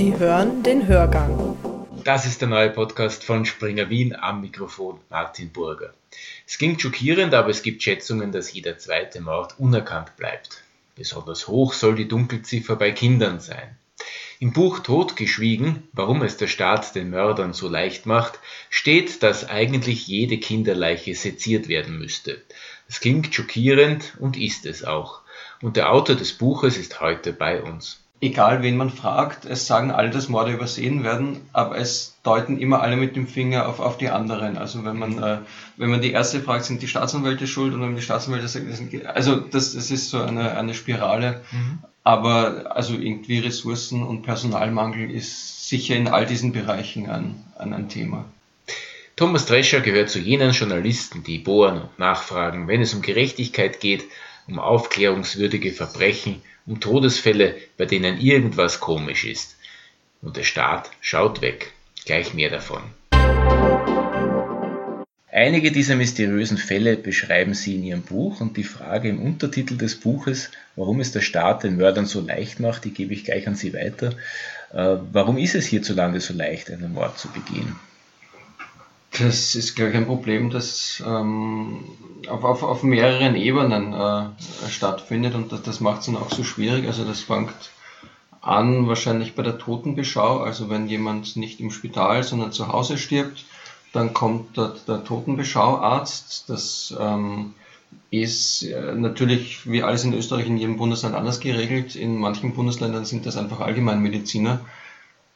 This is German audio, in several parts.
Sie hören den Hörgang. Das ist der neue Podcast von Springer Wien am Mikrofon Martin Burger. Es klingt schockierend, aber es gibt Schätzungen, dass jeder zweite Mord unerkannt bleibt. Besonders hoch soll die Dunkelziffer bei Kindern sein. Im Buch Totgeschwiegen, warum es der Staat den Mördern so leicht macht, steht, dass eigentlich jede Kinderleiche seziert werden müsste. Das klingt schockierend und ist es auch. Und der Autor des Buches ist heute bei uns egal wen man fragt, es sagen alle, dass Morde übersehen werden, aber es deuten immer alle mit dem Finger auf, auf die anderen. Also wenn man, äh, wenn man die erste fragt, sind die Staatsanwälte schuld und wenn die Staatsanwälte sagen, also das, das ist so eine, eine Spirale. Mhm. Aber also irgendwie Ressourcen und Personalmangel ist sicher in all diesen Bereichen ein, ein, ein Thema. Thomas Drescher gehört zu jenen Journalisten, die bohren und nachfragen, wenn es um Gerechtigkeit geht, um aufklärungswürdige Verbrechen um Todesfälle, bei denen irgendwas komisch ist. Und der Staat schaut weg. Gleich mehr davon. Einige dieser mysteriösen Fälle beschreiben Sie in Ihrem Buch und die Frage im Untertitel des Buches, warum es der Staat den Mördern so leicht macht, die gebe ich gleich an Sie weiter. Äh, warum ist es hierzulande so leicht, einen Mord zu begehen? Das ist, glaube ich, ein Problem, das ähm, auf, auf, auf mehreren Ebenen äh, stattfindet und das, das macht es dann auch so schwierig. Also das fängt an wahrscheinlich bei der Totenbeschau, also wenn jemand nicht im Spital, sondern zu Hause stirbt, dann kommt dort der Totenbeschauarzt. Das ähm, ist äh, natürlich wie alles in Österreich in jedem Bundesland anders geregelt. In manchen Bundesländern sind das einfach Allgemeinmediziner,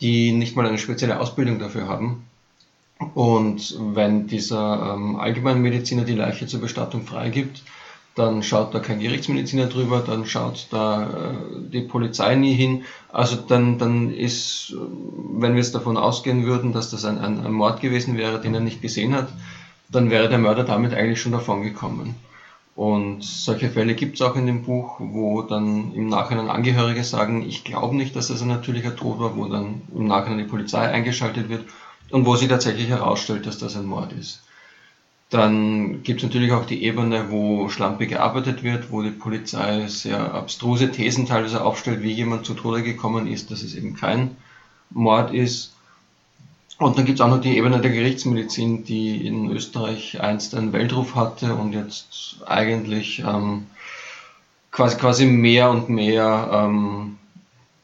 die nicht mal eine spezielle Ausbildung dafür haben und wenn dieser ähm, Allgemeinmediziner die Leiche zur Bestattung freigibt, dann schaut da kein Gerichtsmediziner drüber, dann schaut da äh, die Polizei nie hin. Also dann, dann ist, wenn wir jetzt davon ausgehen würden, dass das ein, ein, ein Mord gewesen wäre, den er nicht gesehen hat, dann wäre der Mörder damit eigentlich schon davon gekommen. Und solche Fälle gibt es auch in dem Buch, wo dann im Nachhinein Angehörige sagen, ich glaube nicht, dass das ein natürlicher Tod war, wo dann im Nachhinein die Polizei eingeschaltet wird und wo sich tatsächlich herausstellt, dass das ein Mord ist. Dann gibt es natürlich auch die Ebene, wo schlampig gearbeitet wird, wo die Polizei sehr abstruse Thesen teilweise aufstellt, wie jemand zu Tode gekommen ist, dass es eben kein Mord ist. Und dann gibt es auch noch die Ebene der Gerichtsmedizin, die in Österreich einst einen Weltruf hatte und jetzt eigentlich ähm, quasi, quasi mehr und mehr ähm,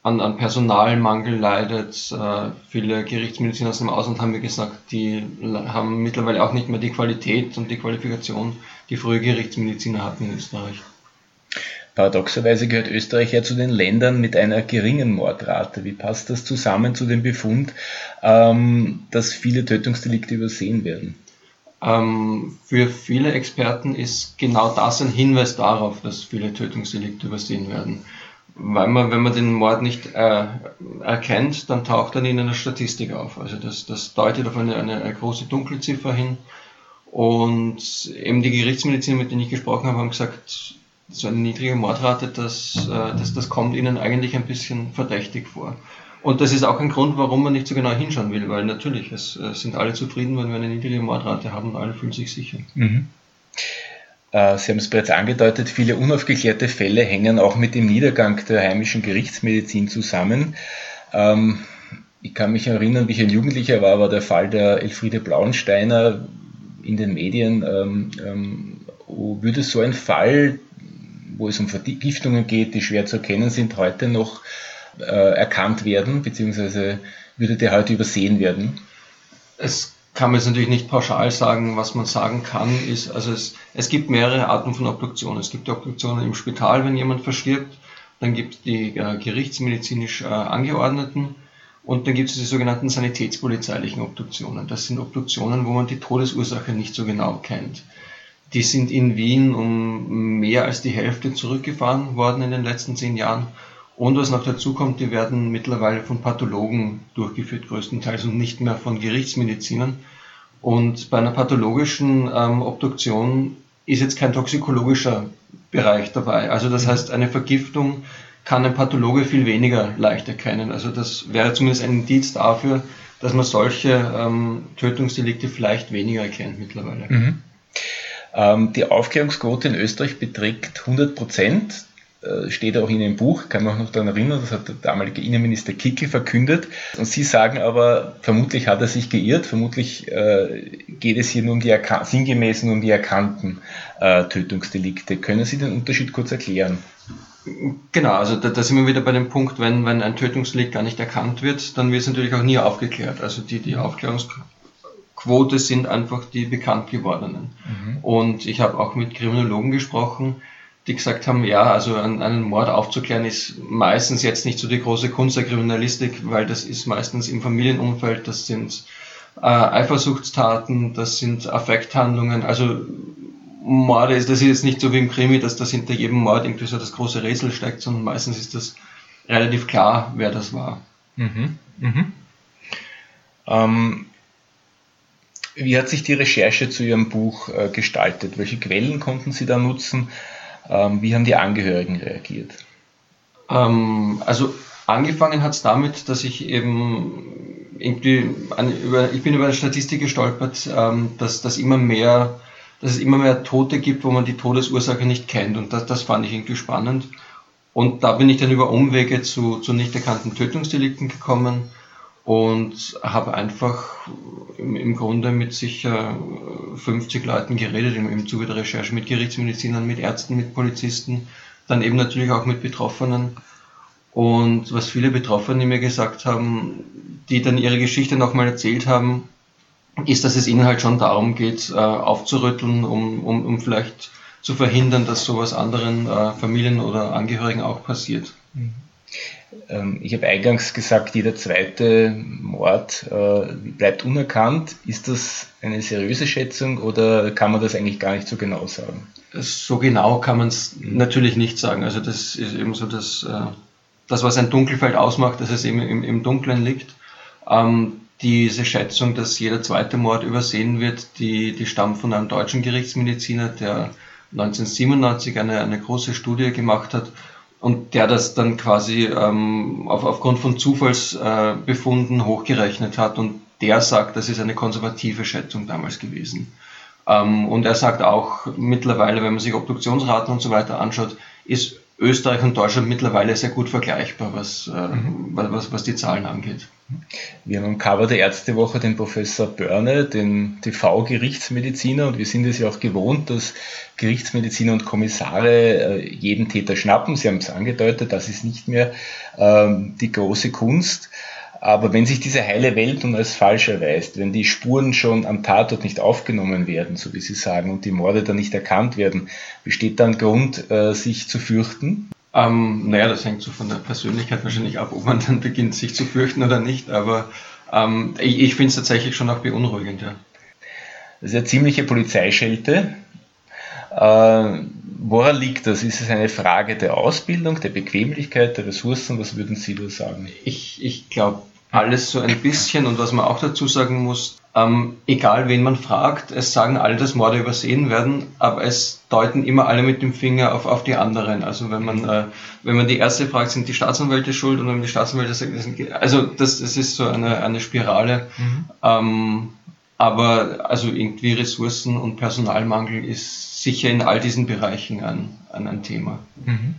an, an Personalmangel leidet. Äh, viele Gerichtsmediziner aus dem Ausland haben mir gesagt, die haben mittlerweile auch nicht mehr die Qualität und die Qualifikation, die frühe Gerichtsmediziner hatten in Österreich. Paradoxerweise gehört Österreich ja zu den Ländern mit einer geringen Mordrate. Wie passt das zusammen zu dem Befund, ähm, dass viele Tötungsdelikte übersehen werden? Ähm, für viele Experten ist genau das ein Hinweis darauf, dass viele Tötungsdelikte übersehen werden weil man, wenn man den Mord nicht äh, erkennt, dann taucht er in einer Statistik auf. Also das, das deutet auf eine, eine, eine große Dunkelziffer hin. Und eben die Gerichtsmediziner, mit denen ich gesprochen habe, haben gesagt, so eine niedrige Mordrate, das, äh, das, das kommt ihnen eigentlich ein bisschen verdächtig vor. Und das ist auch ein Grund, warum man nicht so genau hinschauen will, weil natürlich, es, es sind alle zufrieden, wenn wir eine niedrige Mordrate haben und alle fühlen sich sicher. Mhm. Äh, Sie haben es bereits angedeutet, viele unaufgeklärte Fälle hängen auch mit dem Niedergang der heimischen Gerichtsmedizin zusammen. Ähm, ich kann mich erinnern, wie ich ein Jugendlicher war, war der Fall der Elfriede Blauensteiner in den Medien. Ähm, ähm, würde so ein Fall, wo es um Vergiftungen geht, die schwer zu erkennen sind, heute noch äh, erkannt werden, beziehungsweise würde der heute übersehen werden? Es kann man jetzt natürlich nicht pauschal sagen. Was man sagen kann, ist, also es, es gibt mehrere Arten von Obduktionen. Es gibt Obduktionen im Spital, wenn jemand verstirbt. Dann gibt es die äh, gerichtsmedizinisch äh, angeordneten. Und dann gibt es die sogenannten sanitätspolizeilichen Obduktionen. Das sind Obduktionen, wo man die Todesursache nicht so genau kennt. Die sind in Wien um mehr als die Hälfte zurückgefahren worden in den letzten zehn Jahren. Und was noch dazu kommt, die werden mittlerweile von Pathologen durchgeführt, größtenteils, und nicht mehr von Gerichtsmedizinern. Und bei einer pathologischen ähm, Obduktion ist jetzt kein toxikologischer Bereich dabei. Also das mhm. heißt, eine Vergiftung kann ein Pathologe viel weniger leicht erkennen. Also das wäre zumindest ein Indiz dafür, dass man solche ähm, Tötungsdelikte vielleicht weniger erkennt mittlerweile. Mhm. Ähm, die Aufklärungsquote in Österreich beträgt 100 Prozent. Äh, steht auch in Ihrem Buch, kann man auch noch daran erinnern, das hat der damalige Innenminister Kickel verkündet. Und Sie sagen aber, vermutlich hat er sich geirrt, vermutlich äh, geht es hier nur um die sinngemäß nur um die erkannten äh, Tötungsdelikte. Können Sie den Unterschied kurz erklären? Genau, also da, da, sind wir wieder bei dem Punkt, wenn, wenn ein Tötungsdelikt gar nicht erkannt wird, dann wird es natürlich auch nie aufgeklärt. Also die, die Aufklärungsquote sind einfach die bekannt gewordenen. Mhm. Und ich habe auch mit Kriminologen gesprochen, die gesagt haben, ja, also einen, Mord aufzuklären ist meistens jetzt nicht so die große Kunst der Kriminalistik, weil das ist meistens im Familienumfeld, das sind äh, Eifersuchtstaten, das sind Affekthandlungen, also Morde ist, das ist jetzt nicht so wie im Krimi, dass das hinter jedem Mord irgendwie so das große Rätsel steckt, sondern meistens ist das relativ klar, wer das war. Mhm. Mhm. Ähm, wie hat sich die Recherche zu Ihrem Buch äh, gestaltet? Welche Quellen konnten Sie da nutzen? Ähm, wie haben die Angehörigen reagiert? Ähm, also angefangen hat es damit, dass ich eben irgendwie an, über, ich bin über eine Statistik gestolpert, ähm, dass, dass immer mehr, dass es immer mehr Tote gibt, wo man die Todesursache nicht kennt. Und das, das fand ich irgendwie spannend. Und da bin ich dann über Umwege zu, zu nicht erkannten Tötungsdelikten gekommen und habe einfach im, im, Grunde mit sicher 50 Leuten geredet im, im Zuge der Recherche, mit Gerichtsmedizinern, mit Ärzten, mit Polizisten, dann eben natürlich auch mit Betroffenen. Und was viele Betroffene mir gesagt haben, die dann ihre Geschichte nochmal erzählt haben, ist, dass es ihnen halt schon darum geht, äh, aufzurütteln, um, um, um vielleicht zu verhindern, dass sowas anderen äh, Familien oder Angehörigen auch passiert. Mhm. Ähm, ich habe eingangs gesagt, jeder zweite Mord äh, bleibt unerkannt. Ist das eine seriöse Schätzung oder kann man das eigentlich gar nicht so genau sagen? So genau kann man es natürlich nicht sagen. Also das ist eben so das, äh, das was ein Dunkelfeld ausmacht, dass es eben im, im Dunkeln liegt. Ähm, diese Schätzung, dass jeder zweite Mord übersehen wird, die, die stammt von einem deutschen Gerichtsmediziner, der 1997 eine, eine große Studie gemacht hat und der das dann quasi ähm, auf, aufgrund von Zufallsbefunden hochgerechnet hat und der sagt, das ist eine konservative Schätzung damals gewesen. Ähm, und er sagt auch mittlerweile, wenn man sich Obduktionsraten und so weiter anschaut, ist Österreich und Deutschland mittlerweile sehr gut vergleichbar, was, äh, mhm. was, was die Zahlen angeht. Wir haben am Cover der Ärztewoche den Professor Börne, den TV-Gerichtsmediziner, und wir sind es ja auch gewohnt, dass Gerichtsmediziner und Kommissare äh, jeden Täter schnappen. Sie haben es angedeutet, das ist nicht mehr ähm, die große Kunst. Aber wenn sich diese heile Welt nun als falsch erweist, wenn die Spuren schon am Tatort nicht aufgenommen werden, so wie Sie sagen, und die Morde dann nicht erkannt werden, besteht dann Grund, äh, sich zu fürchten? Ähm, naja, das hängt so von der Persönlichkeit wahrscheinlich ab, ob man dann beginnt, sich zu fürchten oder nicht. Aber ähm, ich, ich finde es tatsächlich schon auch beunruhigend, ja. Das ist eine ziemliche Polizeischelte. Äh, woran liegt das? Ist es eine Frage der Ausbildung, der Bequemlichkeit, der Ressourcen? Was würden Sie da sagen? Ich, ich glaube, alles so ein bisschen und was man auch dazu sagen muss, ähm, egal wen man fragt, es sagen alle, dass Morde übersehen werden, aber es deuten immer alle mit dem Finger auf, auf die anderen. Also wenn man, äh, wenn man die erste fragt, sind die Staatsanwälte schuld und wenn die Staatsanwälte sagen, sind, also das, das ist so eine, eine Spirale. Mhm. Ähm, aber also irgendwie Ressourcen und Personalmangel ist sicher in all diesen Bereichen ein, ein, ein Thema. Mhm.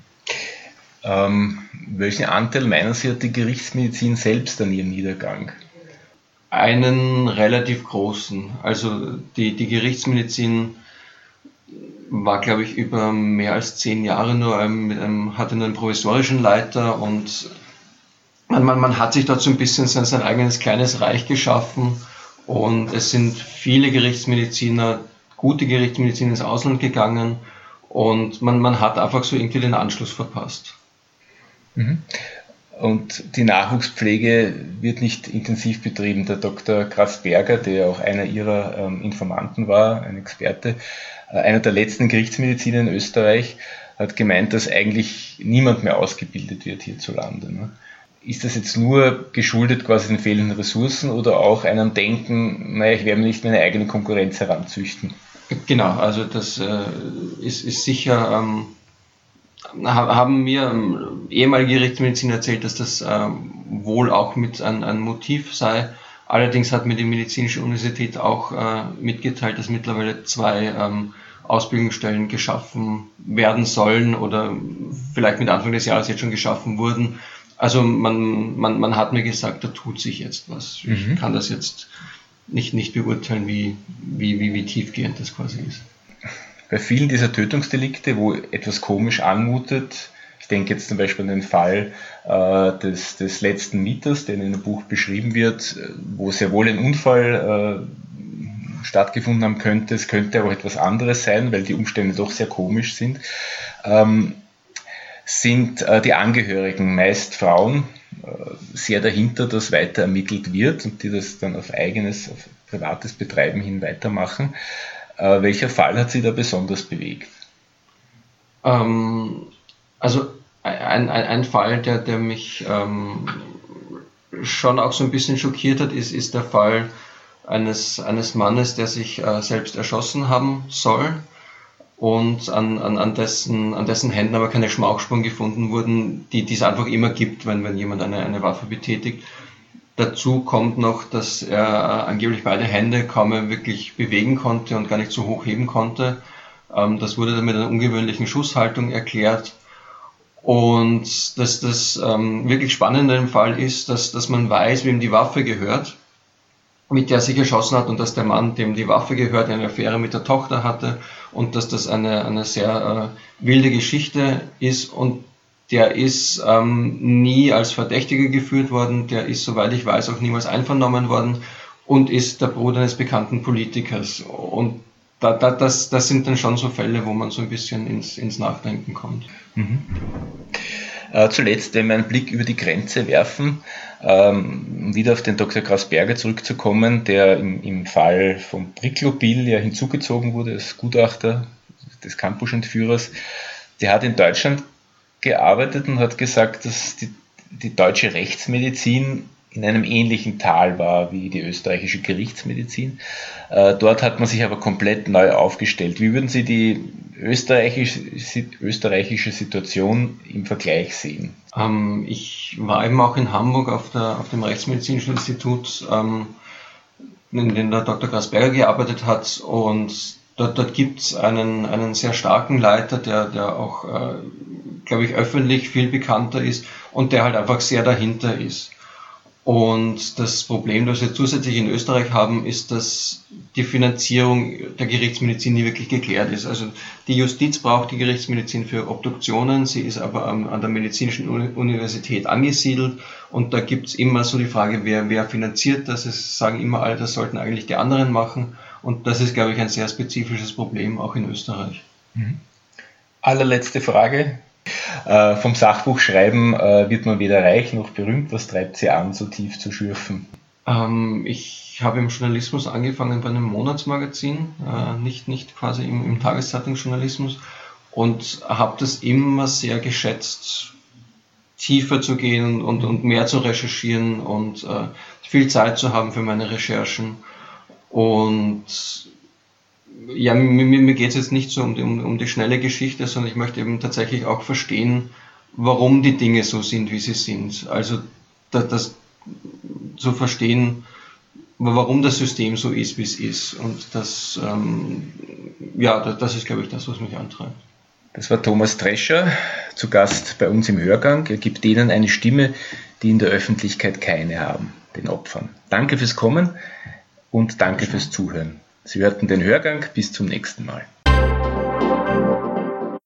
Ähm, welchen Anteil meinen Sie hat die Gerichtsmedizin selbst an ihrem Niedergang? Einen relativ großen. Also die, die Gerichtsmedizin war, glaube ich, über mehr als zehn Jahre nur, ähm, ähm, hatte nur einen provisorischen Leiter und man, man, man hat sich dort so ein bisschen sein, sein eigenes kleines Reich geschaffen und es sind viele Gerichtsmediziner, gute Gerichtsmediziner ins Ausland gegangen und man, man hat einfach so irgendwie den Anschluss verpasst. Mhm. Und die Nachwuchspflege wird nicht intensiv betrieben. Der Dr. Grasberger, der auch einer ihrer ähm, Informanten war, ein Experte, äh, einer der letzten Gerichtsmediziner in Österreich, hat gemeint, dass eigentlich niemand mehr ausgebildet wird hierzulande. Ne? Ist das jetzt nur geschuldet quasi den fehlenden Ressourcen oder auch einem Denken, naja, ich werde mir nicht meine eigene Konkurrenz heranzüchten? Genau, also das äh, ist, ist sicher ähm, haben mir ähm, ehemalige Gerichtsmediziner erzählt, dass das ähm, wohl auch mit ein, ein Motiv sei. Allerdings hat mir die medizinische Universität auch äh, mitgeteilt, dass mittlerweile zwei ähm, Ausbildungsstellen geschaffen werden sollen oder vielleicht mit Anfang des Jahres jetzt schon geschaffen wurden. Also man, man, man hat mir gesagt, da tut sich jetzt was. Ich mhm. kann das jetzt nicht, nicht beurteilen, wie, wie, wie, wie tiefgehend das quasi ist. Bei vielen dieser Tötungsdelikte, wo etwas komisch anmutet, ich denke jetzt zum Beispiel an den Fall äh, des, des letzten Mieters, der in einem Buch beschrieben wird, wo sehr wohl ein Unfall äh, stattgefunden haben könnte. Es könnte aber etwas anderes sein, weil die Umstände doch sehr komisch sind. Ähm, sind äh, die Angehörigen, meist Frauen, äh, sehr dahinter, dass weiter ermittelt wird und die das dann auf eigenes, auf privates Betreiben hin weitermachen. Äh, welcher Fall hat Sie da besonders bewegt? Ähm, also ein, ein, ein Fall, der, der mich ähm, schon auch so ein bisschen schockiert hat, ist, ist der Fall eines, eines Mannes, der sich äh, selbst erschossen haben soll und an, an, an, dessen, an dessen Händen aber keine Schmauchspuren gefunden wurden, die, die es einfach immer gibt, wenn, wenn jemand eine, eine Waffe betätigt. Dazu kommt noch, dass er angeblich beide Hände kaum mehr wirklich bewegen konnte und gar nicht so hoch heben konnte. Ähm, das wurde dann mit einer ungewöhnlichen Schusshaltung erklärt. Und dass das ähm, wirklich Spannende im Fall ist, dass, dass man weiß, wem die Waffe gehört, mit der er sich erschossen hat und dass der Mann, dem die Waffe gehört, eine Affäre mit der Tochter hatte und dass das eine, eine sehr äh, wilde Geschichte ist und der ist ähm, nie als Verdächtiger geführt worden, der ist, soweit ich weiß, auch niemals einvernommen worden und ist der Bruder eines bekannten Politikers. Und da, da, das, das sind dann schon so Fälle, wo man so ein bisschen ins, ins Nachdenken kommt. Mhm. Äh, zuletzt, wenn wir einen Blick über die Grenze werfen, ähm, wieder auf den Dr. Grasberger zurückzukommen, der im, im Fall von Bricklopil ja hinzugezogen wurde als Gutachter des Campus-Entführers, der hat in Deutschland gearbeitet und hat gesagt, dass die, die deutsche Rechtsmedizin in einem ähnlichen Tal war wie die österreichische Gerichtsmedizin. Äh, dort hat man sich aber komplett neu aufgestellt. Wie würden Sie die österreichische, österreichische Situation im Vergleich sehen? Ähm, ich war eben auch in Hamburg auf, der, auf dem Rechtsmedizinischen Institut, ähm, in dem der Dr. Grasberger gearbeitet hat und dort, dort gibt es einen, einen sehr starken Leiter, der, der auch, äh, glaube ich, öffentlich viel bekannter ist und der halt einfach sehr dahinter ist. Und das Problem, das wir zusätzlich in Österreich haben, ist, dass die Finanzierung der Gerichtsmedizin nie wirklich geklärt ist. Also die Justiz braucht die Gerichtsmedizin für Obduktionen, sie ist aber an der Medizinischen Universität angesiedelt und da gibt's immer so die Frage, wer, wer finanziert das. Es sagen immer alle, das sollten eigentlich die anderen machen und das ist, glaube ich, ein sehr spezifisches Problem auch in Österreich. Mhm. Allerletzte Frage. Äh, vom Sachbuchschreiben äh, wird man weder reich noch berühmt. Was treibt Sie an, so tief zu schürfen? Ähm, ich habe im Journalismus angefangen bei einem Monatsmagazin, äh, nicht, nicht quasi im, im Tageszeitungsjournalismus und habe das immer sehr geschätzt, tiefer zu gehen und, und mehr zu recherchieren und äh, viel Zeit zu haben für meine Recherchen. Und ja, mir, mir geht es jetzt nicht so um die, um, um die schnelle Geschichte, sondern ich möchte eben tatsächlich auch verstehen, warum die Dinge so sind, wie sie sind. Also das, das zu verstehen, warum das System so ist, wie es ist. Und das, ähm, ja, das, das ist, glaube ich, das, was mich antreibt. Das war Thomas Drescher, zu Gast bei uns im Hörgang. Er gibt denen eine Stimme, die in der Öffentlichkeit keine haben, den Opfern. Danke fürs Kommen und danke fürs Zuhören. Sie hörten den Hörgang. Bis zum nächsten Mal.